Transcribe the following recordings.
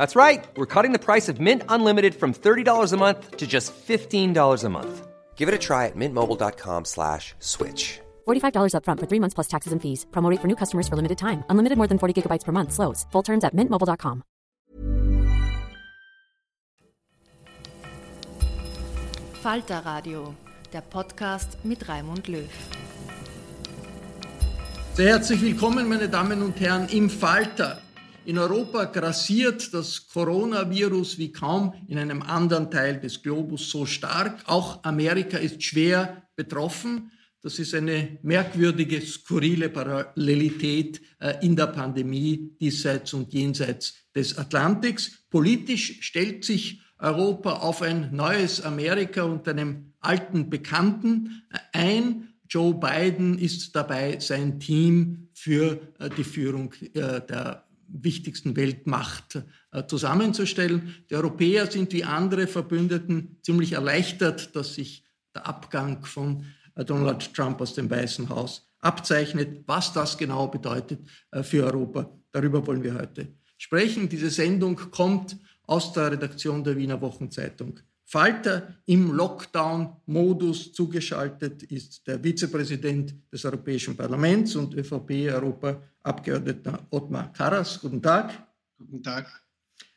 That's right. We're cutting the price of Mint Unlimited from $30 a month to just $15 a month. Give it a try at mintmobile.com slash switch. $45 upfront for three months plus taxes and fees. Promo for new customers for limited time. Unlimited more than 40 gigabytes per month. Slows. Full terms at mintmobile.com. Falter Radio, der Podcast mit Raimund Löw. Sehr herzlich willkommen, meine Damen und Herren, im Falter. In Europa grassiert das Coronavirus wie kaum in einem anderen Teil des Globus so stark. Auch Amerika ist schwer betroffen. Das ist eine merkwürdige, skurrile Parallelität äh, in der Pandemie diesseits und jenseits des Atlantiks. Politisch stellt sich Europa auf ein neues Amerika und einem alten Bekannten äh, ein. Joe Biden ist dabei, sein Team für äh, die Führung der wichtigsten Weltmacht äh, zusammenzustellen. Die Europäer sind wie andere Verbündeten ziemlich erleichtert, dass sich der Abgang von äh, Donald Trump aus dem Weißen Haus abzeichnet. Was das genau bedeutet äh, für Europa, darüber wollen wir heute sprechen. Diese Sendung kommt aus der Redaktion der Wiener Wochenzeitung. Falter im Lockdown-Modus zugeschaltet ist der Vizepräsident des Europäischen Parlaments und ÖVP-Europaabgeordneter Ottmar Karas. Guten Tag. Guten Tag.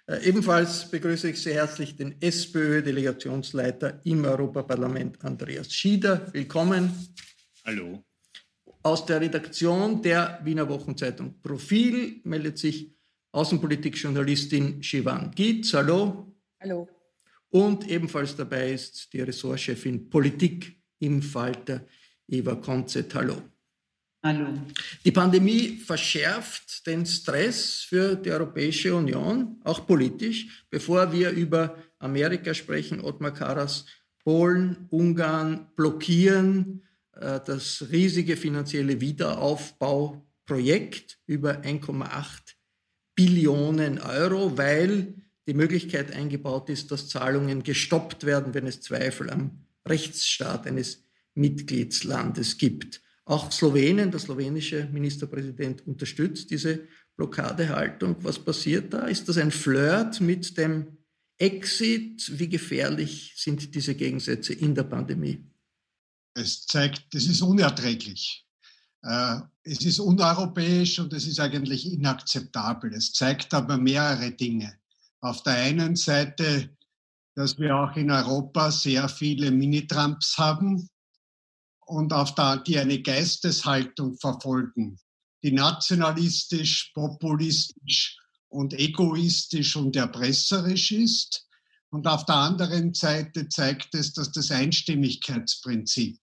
Äh, ebenfalls begrüße ich sehr herzlich den SPÖ-Delegationsleiter im Europaparlament, Andreas Schieder. Willkommen. Hallo. Aus der Redaktion der Wiener Wochenzeitung Profil meldet sich Außenpolitikjournalistin Shivan Gietz. Hallo. Hallo. Und ebenfalls dabei ist die Ressortchefin Politik im Falter, Eva Konzett. Hallo. Hallo. Die Pandemie verschärft den Stress für die Europäische Union, auch politisch. Bevor wir über Amerika sprechen, Ottmar Karas, Polen, Ungarn blockieren äh, das riesige finanzielle Wiederaufbauprojekt über 1,8 Billionen Euro, weil die Möglichkeit eingebaut ist, dass Zahlungen gestoppt werden, wenn es Zweifel am Rechtsstaat eines Mitgliedslandes gibt. Auch Slowenien, der slowenische Ministerpräsident, unterstützt diese Blockadehaltung. Was passiert da? Ist das ein Flirt mit dem Exit? Wie gefährlich sind diese Gegensätze in der Pandemie? Es zeigt, das ist unerträglich. Äh, es ist uneuropäisch und es ist eigentlich inakzeptabel. Es zeigt aber mehrere Dinge auf der einen Seite, dass wir auch in Europa sehr viele Mini-Trumps haben und auf der, die eine Geisteshaltung verfolgen, die nationalistisch, populistisch und egoistisch und erpresserisch ist. Und auf der anderen Seite zeigt es, dass das Einstimmigkeitsprinzip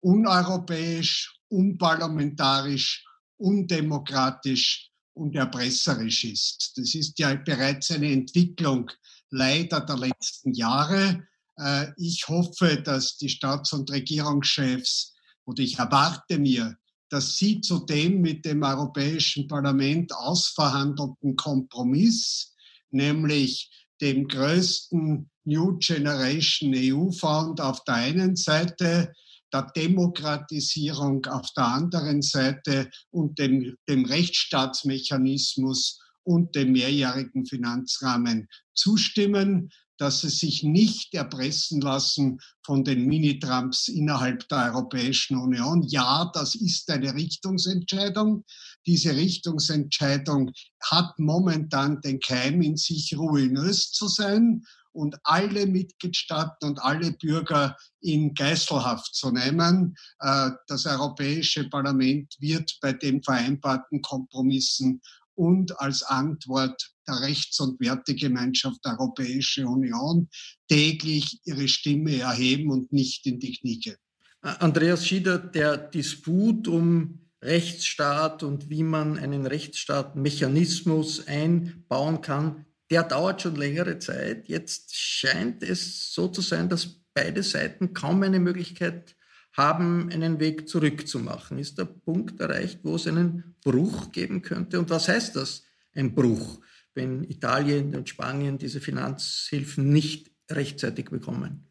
uneuropäisch, unparlamentarisch, undemokratisch und erpresserisch ist. Das ist ja bereits eine Entwicklung leider der letzten Jahre. Äh, ich hoffe, dass die Staats- und Regierungschefs oder ich erwarte mir, dass sie zu dem mit dem Europäischen Parlament ausverhandelten Kompromiss, nämlich dem größten New Generation EU Fund auf der einen Seite, der Demokratisierung auf der anderen Seite und dem, dem Rechtsstaatsmechanismus und dem mehrjährigen Finanzrahmen zustimmen, dass sie sich nicht erpressen lassen von den Mini-Trumps innerhalb der Europäischen Union. Ja, das ist eine Richtungsentscheidung. Diese Richtungsentscheidung hat momentan den Keim in sich, ruinös zu sein und alle Mitgliedstaaten und alle Bürger in Geiselhaft zu nehmen. Äh, das Europäische Parlament wird bei den vereinbarten Kompromissen und als Antwort der Rechts- und Wertegemeinschaft der Europäischen Union täglich ihre Stimme erheben und nicht in die Knie gehen. Andreas Schieder, der Disput um Rechtsstaat und wie man einen Rechtsstaatmechanismus einbauen kann, der dauert schon längere Zeit. Jetzt scheint es so zu sein, dass beide Seiten kaum eine Möglichkeit haben, einen Weg zurückzumachen. Ist der Punkt erreicht, wo es einen Bruch geben könnte? Und was heißt das, ein Bruch, wenn Italien und Spanien diese Finanzhilfen nicht rechtzeitig bekommen?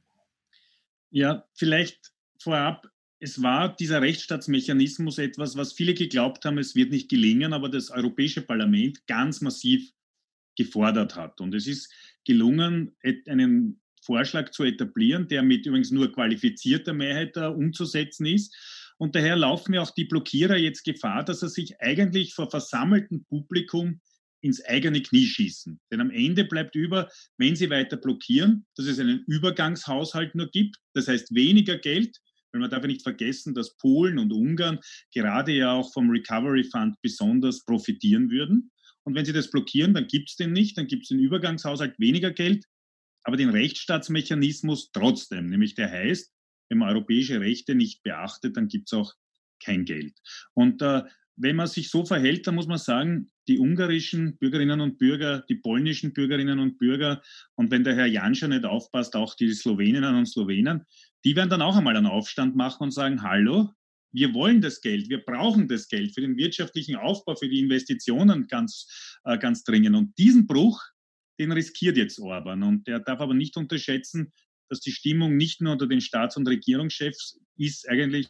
Ja, vielleicht vorab, es war dieser Rechtsstaatsmechanismus etwas, was viele geglaubt haben, es wird nicht gelingen, aber das Europäische Parlament ganz massiv gefordert hat. Und es ist gelungen, einen Vorschlag zu etablieren, der mit übrigens nur qualifizierter Mehrheit umzusetzen ist. Und daher laufen ja auch die Blockierer jetzt Gefahr, dass er sich eigentlich vor versammeltem Publikum ins eigene Knie schießen. Denn am Ende bleibt über, wenn sie weiter blockieren, dass es einen Übergangshaushalt nur gibt, das heißt weniger Geld, weil man darf ja nicht vergessen, dass Polen und Ungarn gerade ja auch vom Recovery Fund besonders profitieren würden. Und wenn sie das blockieren, dann gibt es den nicht, dann gibt es den Übergangshaushalt weniger Geld, aber den Rechtsstaatsmechanismus trotzdem, nämlich der heißt, wenn man europäische Rechte nicht beachtet, dann gibt es auch kein Geld. Und äh, wenn man sich so verhält, dann muss man sagen, die ungarischen Bürgerinnen und Bürger, die polnischen Bürgerinnen und Bürger und wenn der Herr Janscher nicht aufpasst, auch die Sloweninnen und Slowenen, die werden dann auch einmal einen Aufstand machen und sagen, hallo, wir wollen das Geld, wir brauchen das Geld für den wirtschaftlichen Aufbau, für die Investitionen ganz, äh, ganz dringend. Und diesen Bruch, den riskiert jetzt Orban. Und der darf aber nicht unterschätzen, dass die Stimmung nicht nur unter den Staats- und Regierungschefs ist eigentlich,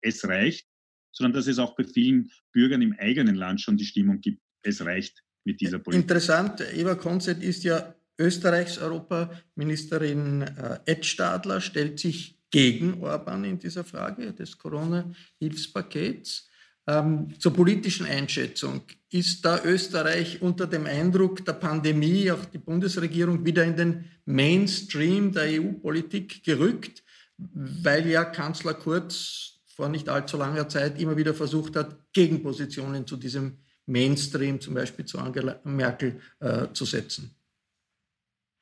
es reicht, sondern dass es auch bei vielen Bürgern im eigenen Land schon die Stimmung gibt, es reicht mit dieser Politik. Interessant, Eva Konzert ist ja Österreichs Europaministerin äh, Ed Stadler, stellt sich gegen Orban in dieser Frage des Corona-Hilfspakets. Ähm, zur politischen Einschätzung. Ist da Österreich unter dem Eindruck der Pandemie, auch die Bundesregierung, wieder in den Mainstream der EU-Politik gerückt, weil ja Kanzler Kurz vor nicht allzu langer Zeit immer wieder versucht hat, Gegenpositionen zu diesem Mainstream, zum Beispiel zu Angela Merkel, äh, zu setzen?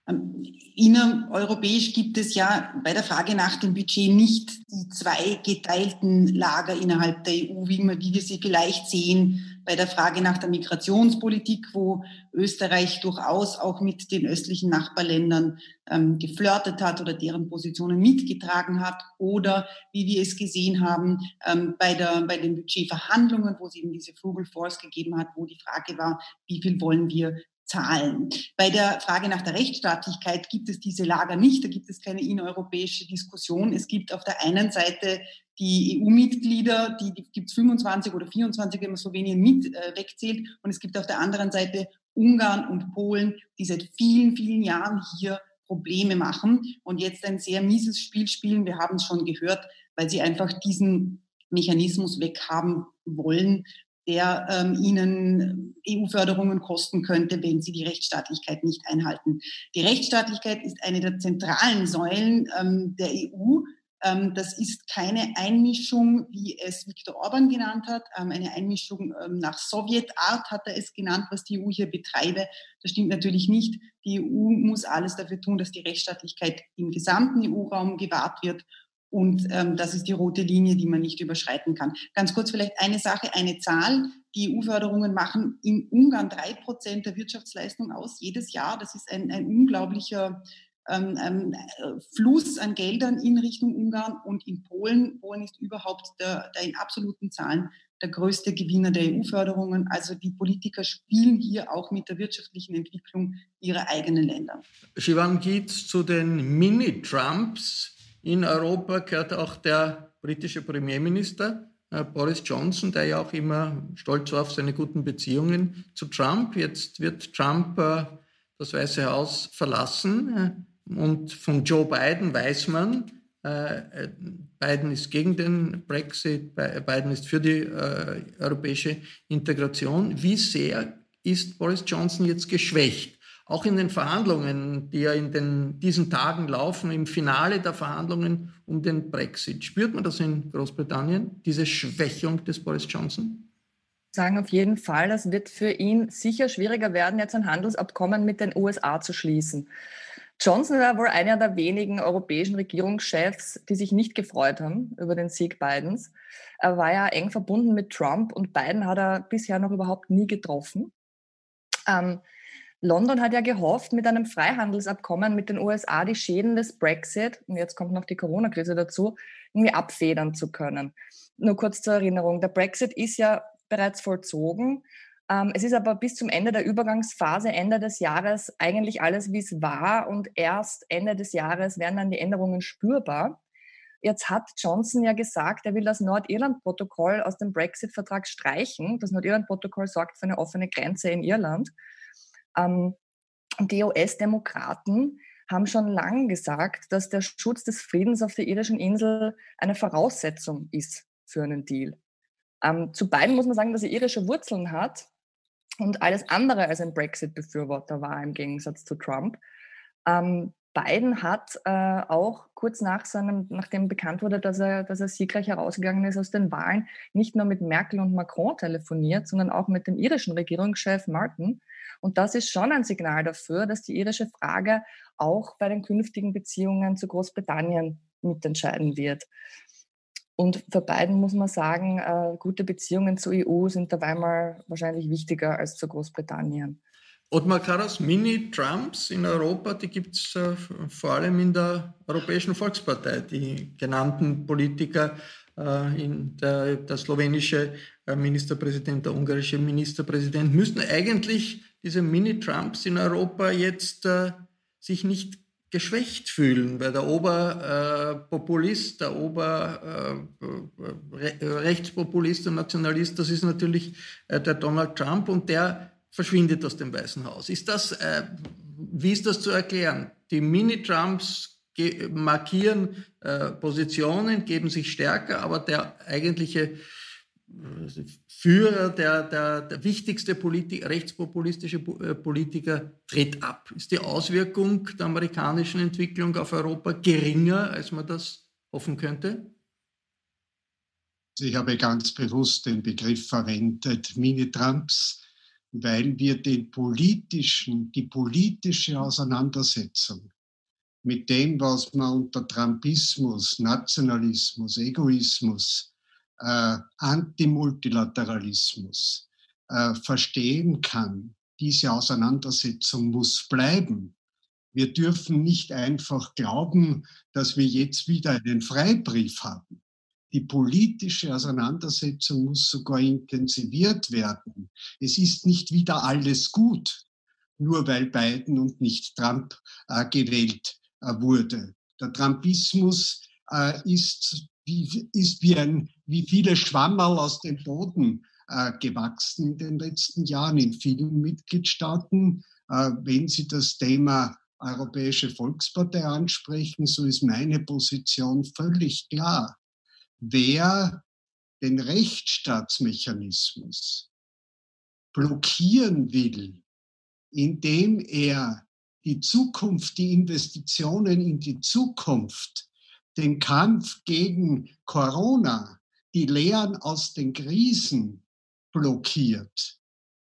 Ähm, innereuropäisch gibt es ja bei der Frage nach dem Budget nicht die zwei geteilten Lager innerhalb der EU, wie, wir sie vielleicht sehen bei der Frage nach der Migrationspolitik, wo Österreich durchaus auch mit den östlichen Nachbarländern ähm, geflirtet hat oder deren Positionen mitgetragen hat. Oder wie wir es gesehen haben ähm, bei, der, bei den Budgetverhandlungen, wo es eben diese Frugal Force gegeben hat, wo die Frage war, wie viel wollen wir Zahlen. Bei der Frage nach der Rechtsstaatlichkeit gibt es diese Lager nicht, da gibt es keine innereuropäische Diskussion. Es gibt auf der einen Seite die EU-Mitglieder, die, die gibt es 25 oder 24, wenn man Slowenien mit äh, wegzählt. Und es gibt auf der anderen Seite Ungarn und Polen, die seit vielen, vielen Jahren hier Probleme machen und jetzt ein sehr mieses Spiel spielen. Wir haben es schon gehört, weil sie einfach diesen Mechanismus weghaben wollen, der ähm, ihnen EU-Förderungen kosten könnte, wenn sie die Rechtsstaatlichkeit nicht einhalten. Die Rechtsstaatlichkeit ist eine der zentralen Säulen ähm, der EU. Ähm, das ist keine Einmischung, wie es Viktor Orban genannt hat, ähm, eine Einmischung ähm, nach Sowjetart hat er es genannt, was die EU hier betreibe. Das stimmt natürlich nicht. Die EU muss alles dafür tun, dass die Rechtsstaatlichkeit im gesamten EU-Raum gewahrt wird und ähm, das ist die rote Linie, die man nicht überschreiten kann. Ganz kurz vielleicht eine Sache, eine Zahl. Die EU-Förderungen machen in Ungarn drei Prozent der Wirtschaftsleistung aus jedes Jahr. Das ist ein, ein unglaublicher ähm, ähm, Fluss an Geldern in Richtung Ungarn und in Polen. Polen ist überhaupt der, der in absoluten Zahlen der größte Gewinner der EU-Förderungen. Also die Politiker spielen hier auch mit der wirtschaftlichen Entwicklung ihrer eigenen Länder. Sivan Gietz zu den Mini-Trumps. In Europa gehört auch der britische Premierminister äh, Boris Johnson, der ja auch immer stolz war auf seine guten Beziehungen zu Trump. Jetzt wird Trump äh, das Weiße Haus verlassen äh, und von Joe Biden weiß man, Biden ist gegen den Brexit, Biden ist für die europäische Integration. Wie sehr ist Boris Johnson jetzt geschwächt? Auch in den Verhandlungen, die ja in den, diesen Tagen laufen, im Finale der Verhandlungen um den Brexit. Spürt man das in Großbritannien, diese Schwächung des Boris Johnson? sagen auf jeden Fall, es wird für ihn sicher schwieriger werden, jetzt ein Handelsabkommen mit den USA zu schließen. Johnson war wohl einer der wenigen europäischen Regierungschefs, die sich nicht gefreut haben über den Sieg Bidens. Er war ja eng verbunden mit Trump und Biden hat er bisher noch überhaupt nie getroffen. Ähm, London hat ja gehofft, mit einem Freihandelsabkommen mit den USA die Schäden des Brexit, und jetzt kommt noch die Corona-Krise dazu, irgendwie abfedern zu können. Nur kurz zur Erinnerung, der Brexit ist ja bereits vollzogen ähm, es ist aber bis zum Ende der Übergangsphase, Ende des Jahres, eigentlich alles, wie es war. Und erst Ende des Jahres werden dann die Änderungen spürbar. Jetzt hat Johnson ja gesagt, er will das Nordirland-Protokoll aus dem Brexit-Vertrag streichen. Das Nordirland-Protokoll sorgt für eine offene Grenze in Irland. Ähm, die US-Demokraten haben schon lange gesagt, dass der Schutz des Friedens auf der irischen Insel eine Voraussetzung ist für einen Deal. Ähm, zu beiden muss man sagen, dass er irische Wurzeln hat und alles andere als ein Brexit-Befürworter war im Gegensatz zu Trump. Ähm, Biden hat äh, auch kurz nach seinem, nachdem bekannt wurde, dass er, dass er siegreich herausgegangen ist aus den Wahlen, nicht nur mit Merkel und Macron telefoniert, sondern auch mit dem irischen Regierungschef Martin. Und das ist schon ein Signal dafür, dass die irische Frage auch bei den künftigen Beziehungen zu Großbritannien mitentscheiden wird. Und für beiden muss man sagen, äh, gute Beziehungen zur EU sind dabei mal wahrscheinlich wichtiger als zu Großbritannien. Ottmar Karas, Mini-Trumps in Europa, die gibt es äh, vor allem in der Europäischen Volkspartei. Die genannten Politiker, äh, der, der slowenische äh, Ministerpräsident, der ungarische Ministerpräsident, müssten eigentlich diese Mini-Trumps in Europa jetzt äh, sich nicht geschwächt fühlen, weil der Oberpopulist, äh, der Oberrechtspopulist und Nationalist, das ist natürlich der Donald Trump und der verschwindet aus dem Weißen Haus. Ist das, äh, wie ist das zu erklären? Die Mini-Trumps markieren äh, Positionen, geben sich stärker, aber der eigentliche Führer, der, der, der wichtigste Politik, rechtspopulistische äh, Politiker tritt ab. Ist die Auswirkung der amerikanischen Entwicklung auf Europa geringer, als man das hoffen könnte? Ich habe ganz bewusst den Begriff verwendet, Mini-Trumps, weil wir den politischen, die politische Auseinandersetzung mit dem, was man unter Trumpismus, Nationalismus, Egoismus, äh, Antimultilateralismus äh, verstehen kann, diese Auseinandersetzung muss bleiben. Wir dürfen nicht einfach glauben, dass wir jetzt wieder einen Freibrief haben. Die politische Auseinandersetzung muss sogar intensiviert werden. Es ist nicht wieder alles gut, nur weil Biden und nicht Trump äh, gewählt äh, wurde. Der Trumpismus äh, ist wie, ist wie, ein, wie viele Schwammerl aus dem Boden äh, gewachsen in den letzten Jahren in vielen Mitgliedstaaten. Äh, wenn Sie das Thema Europäische Volkspartei ansprechen, so ist meine Position völlig klar. Wer den Rechtsstaatsmechanismus blockieren will, indem er die Zukunft, die Investitionen in die Zukunft den Kampf gegen Corona, die Lehren aus den Krisen blockiert,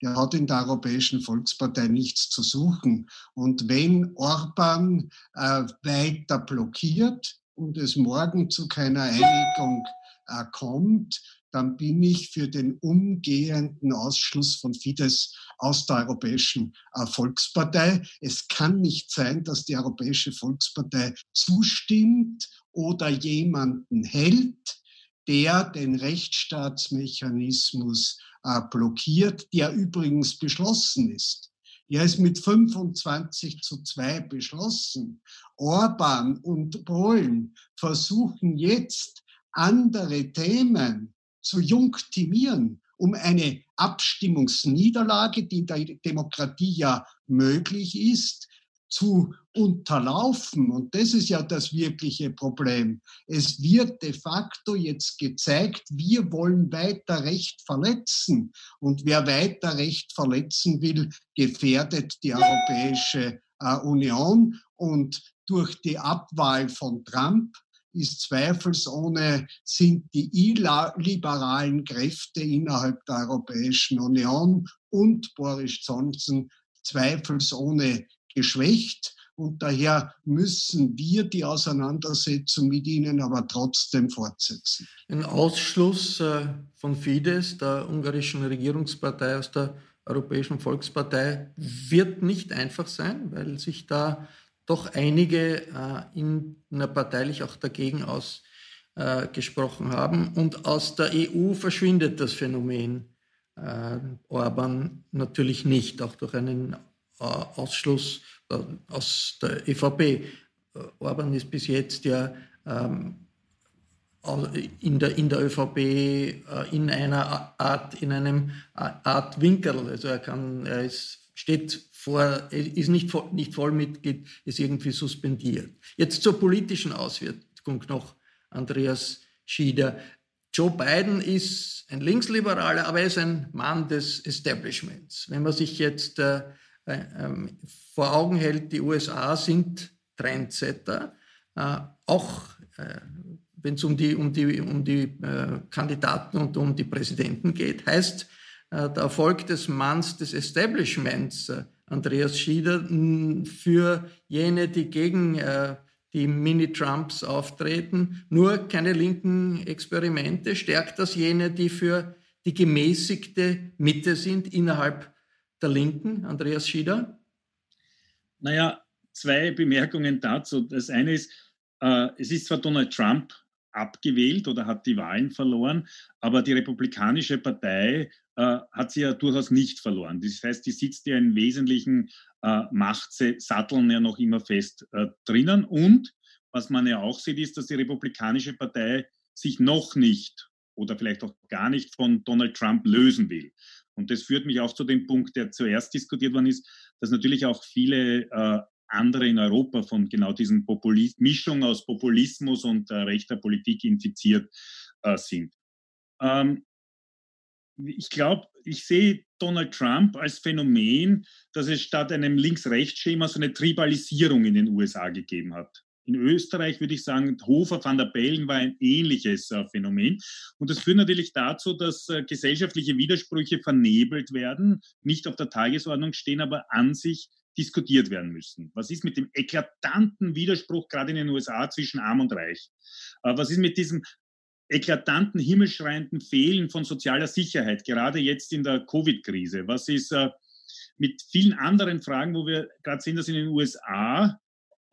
der hat in der Europäischen Volkspartei nichts zu suchen. Und wenn Orban äh, weiter blockiert und es morgen zu keiner Einigung äh, kommt, dann bin ich für den umgehenden Ausschluss von Fidesz aus der Europäischen äh, Volkspartei. Es kann nicht sein, dass die Europäische Volkspartei zustimmt oder jemanden hält, der den Rechtsstaatsmechanismus äh, blockiert, der übrigens beschlossen ist. Er ist mit 25 zu 2 beschlossen. Orban und Polen versuchen jetzt andere Themen zu junktimieren, um eine Abstimmungsniederlage, die in der Demokratie ja möglich ist, zu unterlaufen. Und das ist ja das wirkliche Problem. Es wird de facto jetzt gezeigt, wir wollen weiter Recht verletzen. Und wer weiter Recht verletzen will, gefährdet die Europäische äh, Union. Und durch die Abwahl von Trump ist zweifelsohne, sind die illiberalen Kräfte innerhalb der Europäischen Union und Boris Johnson zweifelsohne geschwächt. Und daher müssen wir die Auseinandersetzung mit ihnen aber trotzdem fortsetzen. Ein Ausschluss äh, von Fidesz, der ungarischen Regierungspartei aus der Europäischen Volkspartei, wird nicht einfach sein, weil sich da doch einige äh, in der parteilich auch dagegen ausgesprochen haben. Und aus der EU verschwindet das Phänomen Orban natürlich nicht, auch durch einen Ausschluss äh, aus der ÖVP. Äh, Orban ist bis jetzt ja ähm, in der, in der ÖVP äh, in einer Art, in einem Art Winkel. Also er kann, er ist, steht vor, ist nicht, nicht Vollmitglied, ist irgendwie suspendiert. Jetzt zur politischen Auswirkung noch, Andreas Schieder. Joe Biden ist ein Linksliberaler, aber er ist ein Mann des Establishments. Wenn man sich jetzt äh, vor Augen hält, die USA sind Trendsetter, äh, auch äh, wenn es um die, um die, um die Kandidaten und um die Präsidenten geht, heißt der Erfolg des Manns des Establishments, Andreas Schieder, für jene, die gegen die Mini-Trumps auftreten, nur keine linken Experimente, stärkt das jene, die für die gemäßigte Mitte sind innerhalb der Linken, Andreas Schieder? Naja, zwei Bemerkungen dazu. Das eine ist, äh, es ist zwar Donald Trump abgewählt oder hat die Wahlen verloren, aber die Republikanische Partei äh, hat sie ja durchaus nicht verloren. Das heißt, die sitzt ja in wesentlichen äh, Machtsatteln ja noch immer fest äh, drinnen. Und was man ja auch sieht, ist, dass die Republikanische Partei sich noch nicht oder vielleicht auch gar nicht von Donald Trump lösen will. Und das führt mich auch zu dem Punkt, der zuerst diskutiert worden ist, dass natürlich auch viele äh, andere in Europa von genau diesen Populis Mischung aus Populismus und äh, rechter Politik infiziert äh, sind. Ähm, ich glaube, ich sehe Donald Trump als Phänomen, dass es statt einem Links-Rechts-Schema so eine Tribalisierung in den USA gegeben hat. In Österreich würde ich sagen, Hofer van der Bellen war ein ähnliches äh, Phänomen. Und das führt natürlich dazu, dass äh, gesellschaftliche Widersprüche vernebelt werden, nicht auf der Tagesordnung stehen, aber an sich diskutiert werden müssen. Was ist mit dem eklatanten Widerspruch gerade in den USA zwischen Arm und Reich? Äh, was ist mit diesem eklatanten, himmelschreienden Fehlen von sozialer Sicherheit, gerade jetzt in der Covid-Krise? Was ist äh, mit vielen anderen Fragen, wo wir gerade sehen, dass in den USA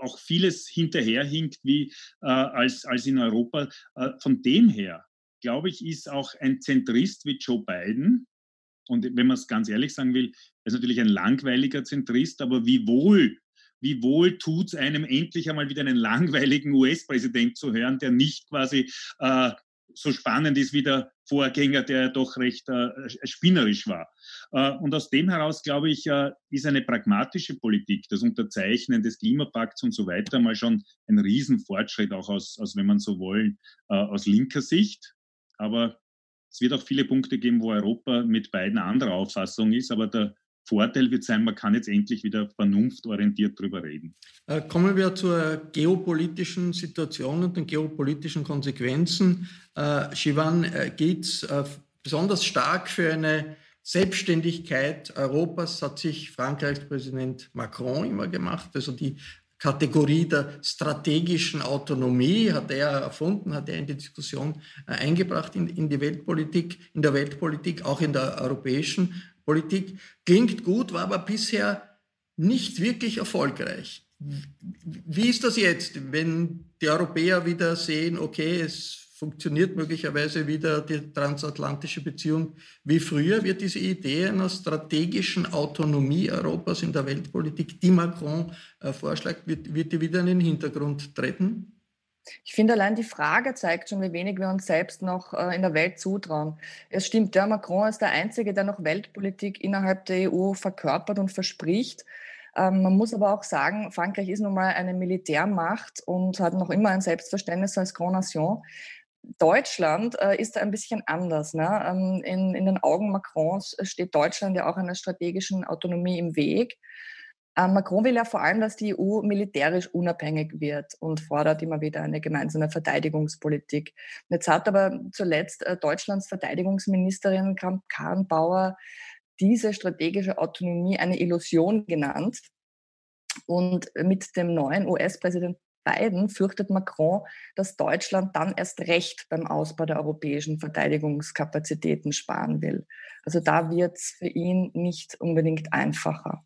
auch vieles hinterherhinkt wie äh, als, als in Europa. Äh, von dem her, glaube ich, ist auch ein Zentrist wie Joe Biden, und wenn man es ganz ehrlich sagen will, ist natürlich ein langweiliger Zentrist, aber wie wohl, wie wohl tut es einem endlich einmal wieder einen langweiligen US-Präsident zu hören, der nicht quasi äh, so spannend ist wie der Vorgänger, der doch recht äh, spinnerisch war. Äh, und aus dem heraus, glaube ich, äh, ist eine pragmatische Politik, das Unterzeichnen des Klimapakts und so weiter mal schon ein Riesenfortschritt, auch aus, aus wenn man so wollen, äh, aus linker Sicht. Aber es wird auch viele Punkte geben, wo Europa mit beiden anderer Auffassung ist, aber der Vorteil wird sein, man kann jetzt endlich wieder vernunftorientiert darüber reden. Äh, kommen wir zur geopolitischen Situation und den geopolitischen Konsequenzen. Äh, Shivan äh, geht besonders stark für eine Selbstständigkeit Europas, hat sich Frankreichs Präsident Macron immer gemacht. Also die Kategorie der strategischen Autonomie hat er erfunden, hat er in die Diskussion eingebracht in, in die Weltpolitik, in der Weltpolitik, auch in der europäischen Politik. Klingt gut, war aber bisher nicht wirklich erfolgreich. Wie ist das jetzt, wenn die Europäer wieder sehen, okay, es funktioniert möglicherweise wieder die transatlantische Beziehung wie früher. Wird diese Idee einer strategischen Autonomie Europas in der Weltpolitik, die Macron äh, vorschlägt, wird, wird die wieder in den Hintergrund treten? Ich finde, allein die Frage zeigt schon, wie wenig wir uns selbst noch äh, in der Welt zutrauen. Es stimmt, der Macron ist der Einzige, der noch Weltpolitik innerhalb der EU verkörpert und verspricht. Ähm, man muss aber auch sagen, Frankreich ist nun mal eine Militärmacht und hat noch immer ein Selbstverständnis als Grand Nation. Deutschland äh, ist da ein bisschen anders. Ne? Ähm, in, in den Augen Macrons steht Deutschland ja auch einer strategischen Autonomie im Weg. Ähm, Macron will ja vor allem, dass die EU militärisch unabhängig wird und fordert immer wieder eine gemeinsame Verteidigungspolitik. Jetzt hat aber zuletzt äh, Deutschlands Verteidigungsministerin Karen Bauer diese strategische Autonomie eine Illusion genannt. Und mit dem neuen US-Präsident Biden fürchtet Macron, dass Deutschland dann erst recht beim Ausbau der europäischen Verteidigungskapazitäten sparen will. Also da wird es für ihn nicht unbedingt einfacher.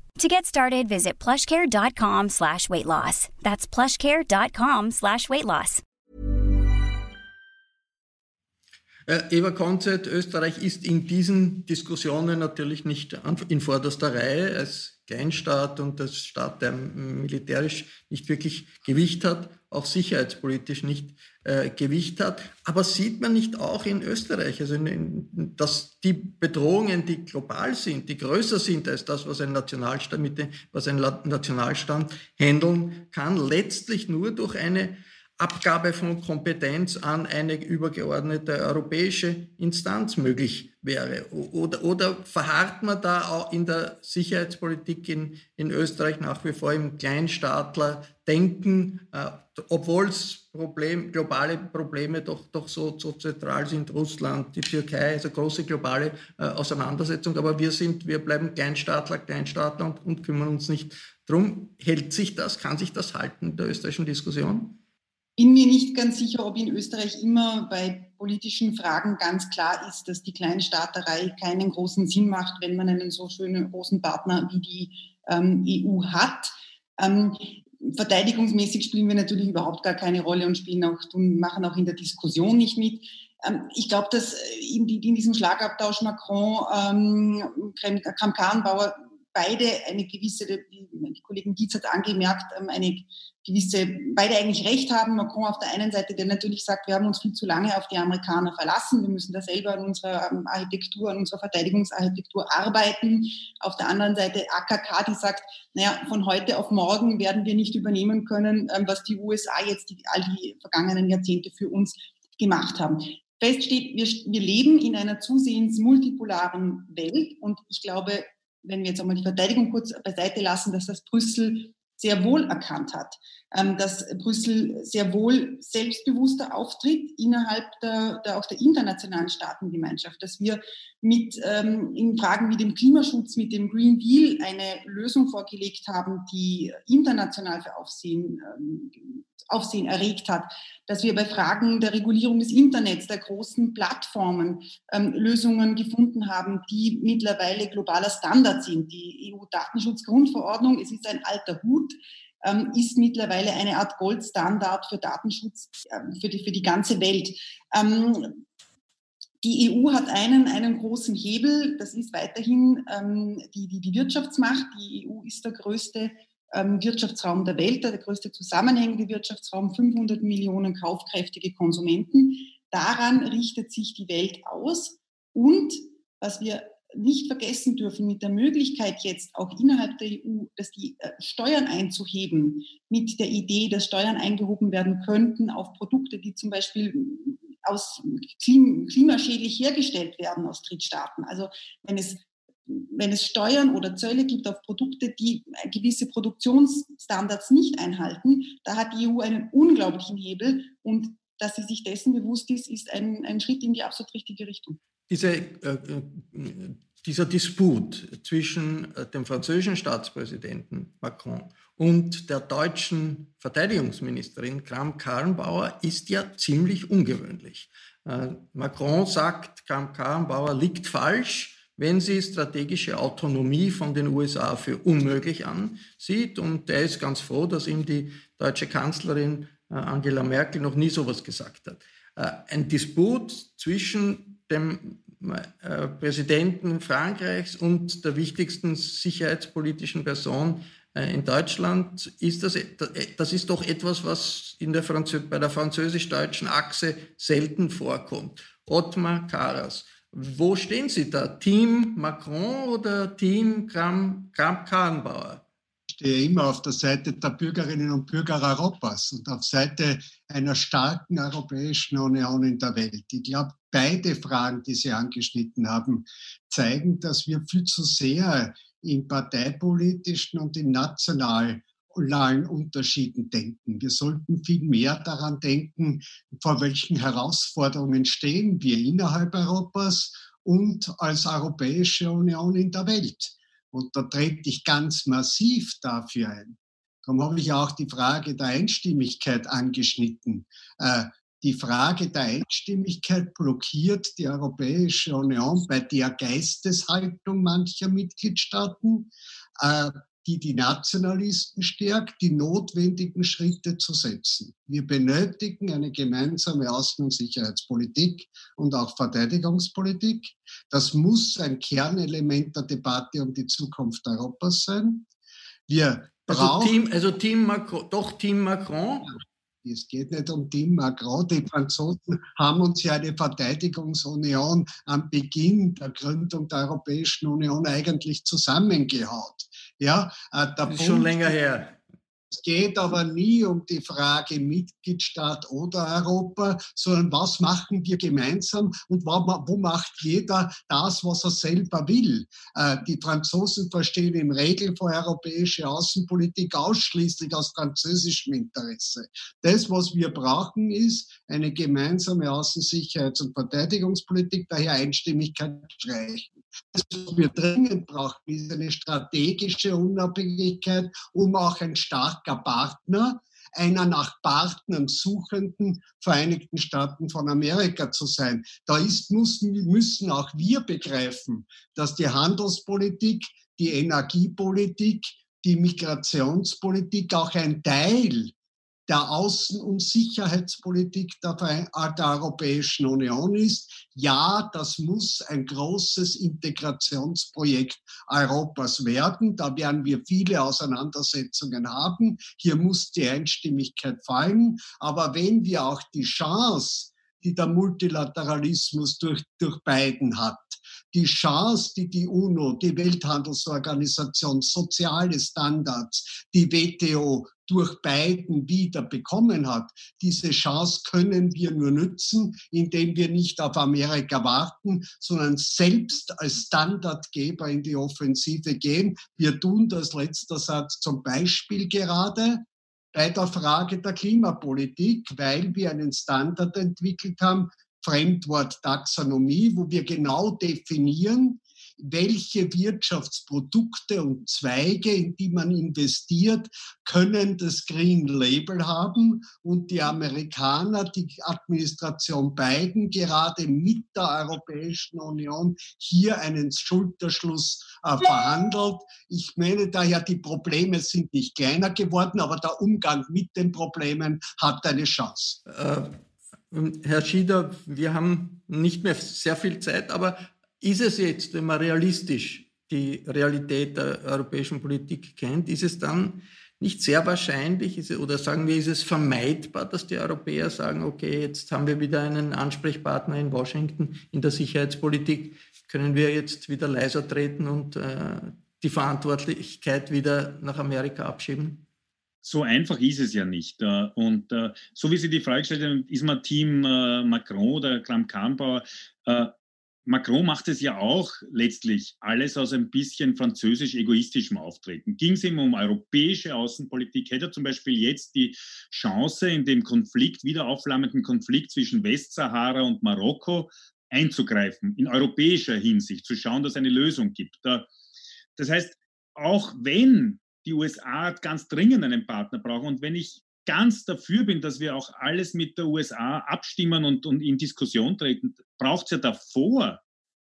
To get started, visit plushcare.com slash weight loss. That's plushcare.com slash weight loss. Äh, Eva Konzett, Österreich ist in diesen Diskussionen natürlich nicht in vorderster Reihe als Kleinstaat und als Staat, der militärisch nicht wirklich Gewicht hat, auch sicherheitspolitisch nicht äh, Gewicht hat. Aber sieht man nicht auch in Österreich, also in, in, dass die Bedrohungen, die global sind, die größer sind als das, was ein Nationalstaat mit dem, was ein Nationalstaat handeln kann, letztlich nur durch eine Abgabe von Kompetenz an eine übergeordnete europäische Instanz möglich wäre? Oder, oder verharrt man da auch in der Sicherheitspolitik in, in Österreich nach wie vor im Kleinstaatler-Denken, äh, obwohl es Problem, globale Probleme doch, doch so, so zentral sind, Russland, die Türkei, also große globale äh, Auseinandersetzung, aber wir sind, wir bleiben Kleinstaatler, Kleinstaatler und, und kümmern uns nicht drum. Hält sich das, kann sich das halten in der österreichischen Diskussion? Bin mir nicht ganz sicher, ob in Österreich immer bei politischen Fragen ganz klar ist, dass die Kleinstaaterei keinen großen Sinn macht, wenn man einen so schönen großen Partner wie die ähm, EU hat. Ähm, verteidigungsmäßig spielen wir natürlich überhaupt gar keine Rolle und spielen auch, machen auch in der Diskussion nicht mit. Ähm, ich glaube, dass in, in, diesem Schlagabtausch Macron, ähm, Kramp-Karrenbauer beide eine gewisse, die Kollegin Dietz hat angemerkt, ähm, eine gewisse, beide eigentlich recht haben. Macron auf der einen Seite, der natürlich sagt, wir haben uns viel zu lange auf die Amerikaner verlassen, wir müssen da selber an unserer ähm, Architektur, an unserer Verteidigungsarchitektur arbeiten. Auf der anderen Seite AKK, die sagt, naja, von heute auf morgen werden wir nicht übernehmen können, ähm, was die USA jetzt die, all die vergangenen Jahrzehnte für uns gemacht haben. Fest steht, wir, wir leben in einer zusehends multipolaren Welt und ich glaube, wenn wir jetzt einmal die Verteidigung kurz beiseite lassen, dass das Brüssel sehr wohl erkannt hat, dass Brüssel sehr wohl selbstbewusster auftritt innerhalb der, der auch der internationalen Staatengemeinschaft, dass wir mit ähm, in Fragen wie dem Klimaschutz, mit dem Green Deal eine Lösung vorgelegt haben, die international für Aufsehen ähm, Aufsehen erregt hat, dass wir bei Fragen der Regulierung des Internets, der großen Plattformen ähm, Lösungen gefunden haben, die mittlerweile globaler Standard sind. Die EU-Datenschutzgrundverordnung, es ist ein alter Hut, ähm, ist mittlerweile eine Art Goldstandard für Datenschutz äh, für, die, für die ganze Welt. Ähm, die EU hat einen, einen großen Hebel, das ist weiterhin ähm, die, die, die Wirtschaftsmacht. Die EU ist der größte ähm, Wirtschaftsraum der Welt, der größte zusammenhängende Wirtschaftsraum, 500 Millionen kaufkräftige Konsumenten. Daran richtet sich die Welt aus. Und was wir nicht vergessen dürfen, mit der Möglichkeit jetzt auch innerhalb der EU, dass die äh, Steuern einzuheben, mit der Idee, dass Steuern eingehoben werden könnten auf Produkte, die zum Beispiel aus klimaschädlich hergestellt werden aus Drittstaaten. Also wenn es wenn es Steuern oder Zölle gibt auf Produkte, die gewisse Produktionsstandards nicht einhalten, da hat die EU einen unglaublichen Hebel und dass sie sich dessen bewusst ist, ist ein, ein Schritt in die absolut richtige Richtung. Diese, äh, dieser Disput zwischen dem französischen Staatspräsidenten Macron und der deutschen Verteidigungsministerin Kram-Karrenbauer ist ja ziemlich ungewöhnlich. Macron sagt, Kram-Karrenbauer liegt falsch, wenn sie strategische Autonomie von den USA für unmöglich ansieht. Und er ist ganz froh, dass ihm die deutsche Kanzlerin äh, Angela Merkel noch nie sowas gesagt hat. Äh, ein Disput zwischen dem äh, Präsidenten Frankreichs und der wichtigsten sicherheitspolitischen Person in Deutschland ist das, das ist doch etwas, was in der Franzö bei der französisch-deutschen Achse selten vorkommt. Ottmar Karas wo stehen Sie da? Team Macron oder Team Kramp-Karrenbauer? Ich stehe immer auf der Seite der Bürgerinnen und Bürger Europas und auf Seite einer starken Europäischen Union in der Welt. Ich glaube, beide Fragen, die Sie angeschnitten haben, zeigen, dass wir viel zu sehr in parteipolitischen und in national kulturellen Unterschieden denken. Wir sollten viel mehr daran denken, vor welchen Herausforderungen stehen wir innerhalb Europas und als Europäische Union in der Welt. Und da trete ich ganz massiv dafür ein. Darum habe ich auch die Frage der Einstimmigkeit angeschnitten. Äh, die Frage der Einstimmigkeit blockiert die Europäische Union bei der Geisteshaltung mancher Mitgliedstaaten. Äh, die die Nationalisten stärkt, die notwendigen Schritte zu setzen. Wir benötigen eine gemeinsame Außen- und Sicherheitspolitik und auch Verteidigungspolitik. Das muss ein Kernelement der Debatte um die Zukunft Europas sein. Wir also Team, also Team Macron, doch Team Macron? Es geht nicht um Team Macron. Die Franzosen haben uns ja eine Verteidigungsunion am Beginn der Gründung der Europäischen Union eigentlich zusammengehaut. Ja, äh, der ist Punkt, schon länger her. Es geht aber nie um die Frage Mitgliedstaat oder Europa, sondern was machen wir gemeinsam und wo, macht jeder das, was er selber will. Äh, die Franzosen verstehen im Regelfall europäische Außenpolitik ausschließlich aus französischem Interesse. Das, was wir brauchen, ist eine gemeinsame Außen-, Sicherheits- und Verteidigungspolitik, daher Einstimmigkeit streichen. Das, was wir dringend brauchen, ist eine strategische Unabhängigkeit, um auch ein starker Partner einer nach Partnern suchenden Vereinigten Staaten von Amerika zu sein. Da ist, müssen, müssen auch wir begreifen, dass die Handelspolitik, die Energiepolitik, die Migrationspolitik auch ein Teil der Außen- und Sicherheitspolitik der, äh, der, Europäischen Union ist. Ja, das muss ein großes Integrationsprojekt Europas werden. Da werden wir viele Auseinandersetzungen haben. Hier muss die Einstimmigkeit fallen. Aber wenn wir auch die Chance, die der Multilateralismus durch, durch Biden hat, die Chance, die die UNO, die Welthandelsorganisation, soziale Standards, die WTO durch Biden wieder bekommen hat. Diese Chance können wir nur nützen, indem wir nicht auf Amerika warten, sondern selbst als Standardgeber in die Offensive gehen. Wir tun das letzter Satz zum Beispiel gerade bei der Frage der Klimapolitik, weil wir einen Standard entwickelt haben, Fremdwort Taxonomie, wo wir genau definieren, welche Wirtschaftsprodukte und Zweige, in die man investiert, können das Green Label haben. Und die Amerikaner, die Administration Biden, gerade mit der Europäischen Union hier einen Schulterschluss äh, verhandelt. Ich meine daher, die Probleme sind nicht kleiner geworden, aber der Umgang mit den Problemen hat eine Chance. Äh, Herr Schieder, wir haben nicht mehr sehr viel Zeit, aber ist es jetzt, wenn man realistisch die Realität der europäischen Politik kennt, ist es dann nicht sehr wahrscheinlich, es, oder sagen wir, ist es vermeidbar, dass die Europäer sagen, okay, jetzt haben wir wieder einen Ansprechpartner in Washington in der Sicherheitspolitik, können wir jetzt wieder leiser treten und äh, die Verantwortlichkeit wieder nach Amerika abschieben? So einfach ist es ja nicht. Äh, und äh, so wie Sie die Frage gestellt haben, ist man Team äh, Macron oder Kram-Karrenbauer? Macron macht es ja auch letztlich alles aus ein bisschen französisch-egoistischem Auftreten. Ging es ihm um europäische Außenpolitik, hätte er zum Beispiel jetzt die Chance, in dem Konflikt, wieder aufflammenden Konflikt zwischen Westsahara und Marokko einzugreifen, in europäischer Hinsicht, zu schauen, dass es eine Lösung gibt. Das heißt, auch wenn die USA ganz dringend einen Partner brauchen und wenn ich ganz dafür bin, dass wir auch alles mit der USA abstimmen und, und in Diskussion treten, braucht es ja davor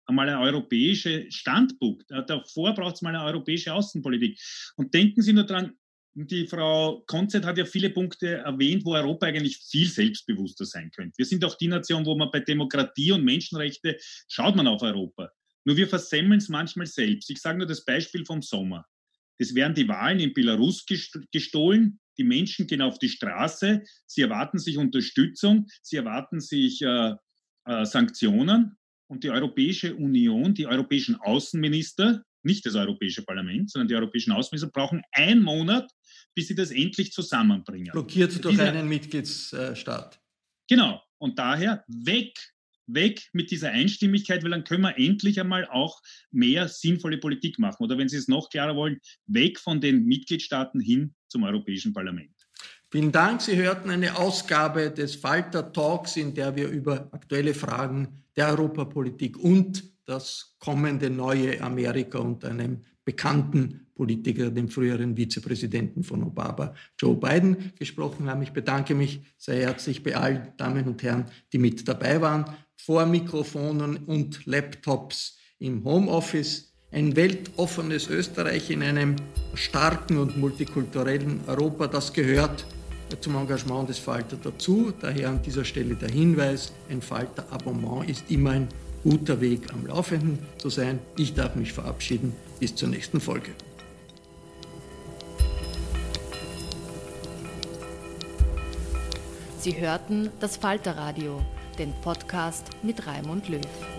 einmal eine europäische Standpunkt. Davor braucht es mal eine europäische Außenpolitik. Und denken Sie nur dran, die Frau Konzert hat ja viele Punkte erwähnt, wo Europa eigentlich viel selbstbewusster sein könnte. Wir sind auch die Nation, wo man bei Demokratie und Menschenrechte schaut man auf Europa. Nur wir versemmeln es manchmal selbst. Ich sage nur das Beispiel vom Sommer. Es werden die Wahlen in Belarus gestohlen. Die Menschen gehen auf die Straße. Sie erwarten sich Unterstützung. Sie erwarten sich äh, äh, Sanktionen. Und die Europäische Union, die europäischen Außenminister, nicht das Europäische Parlament, sondern die europäischen Außenminister brauchen einen Monat, bis sie das endlich zusammenbringen. Blockiert durch Dieser, einen Mitgliedsstaat. Genau. Und daher weg, weg mit dieser Einstimmigkeit, weil dann können wir endlich einmal auch mehr sinnvolle Politik machen. Oder wenn Sie es noch klarer wollen, weg von den Mitgliedstaaten hin zum Europäischen Parlament. Vielen Dank. Sie hörten eine Ausgabe des Falter Talks, in der wir über aktuelle Fragen der Europapolitik und das kommende neue Amerika unter einem bekannten Politiker, dem früheren Vizepräsidenten von Obama, Joe Biden, gesprochen haben. Ich bedanke mich sehr herzlich bei allen Damen und Herren, die mit dabei waren, vor Mikrofonen und Laptops im Homeoffice. Ein weltoffenes Österreich in einem starken und multikulturellen Europa, das gehört zum Engagement des Falter dazu. Daher an dieser Stelle der Hinweis, ein Falter-Abonnement ist immer ein guter Weg am Laufenden zu sein. Ich darf mich verabschieden. Bis zur nächsten Folge. Sie hörten das Falterradio, den Podcast mit Raimund Löw.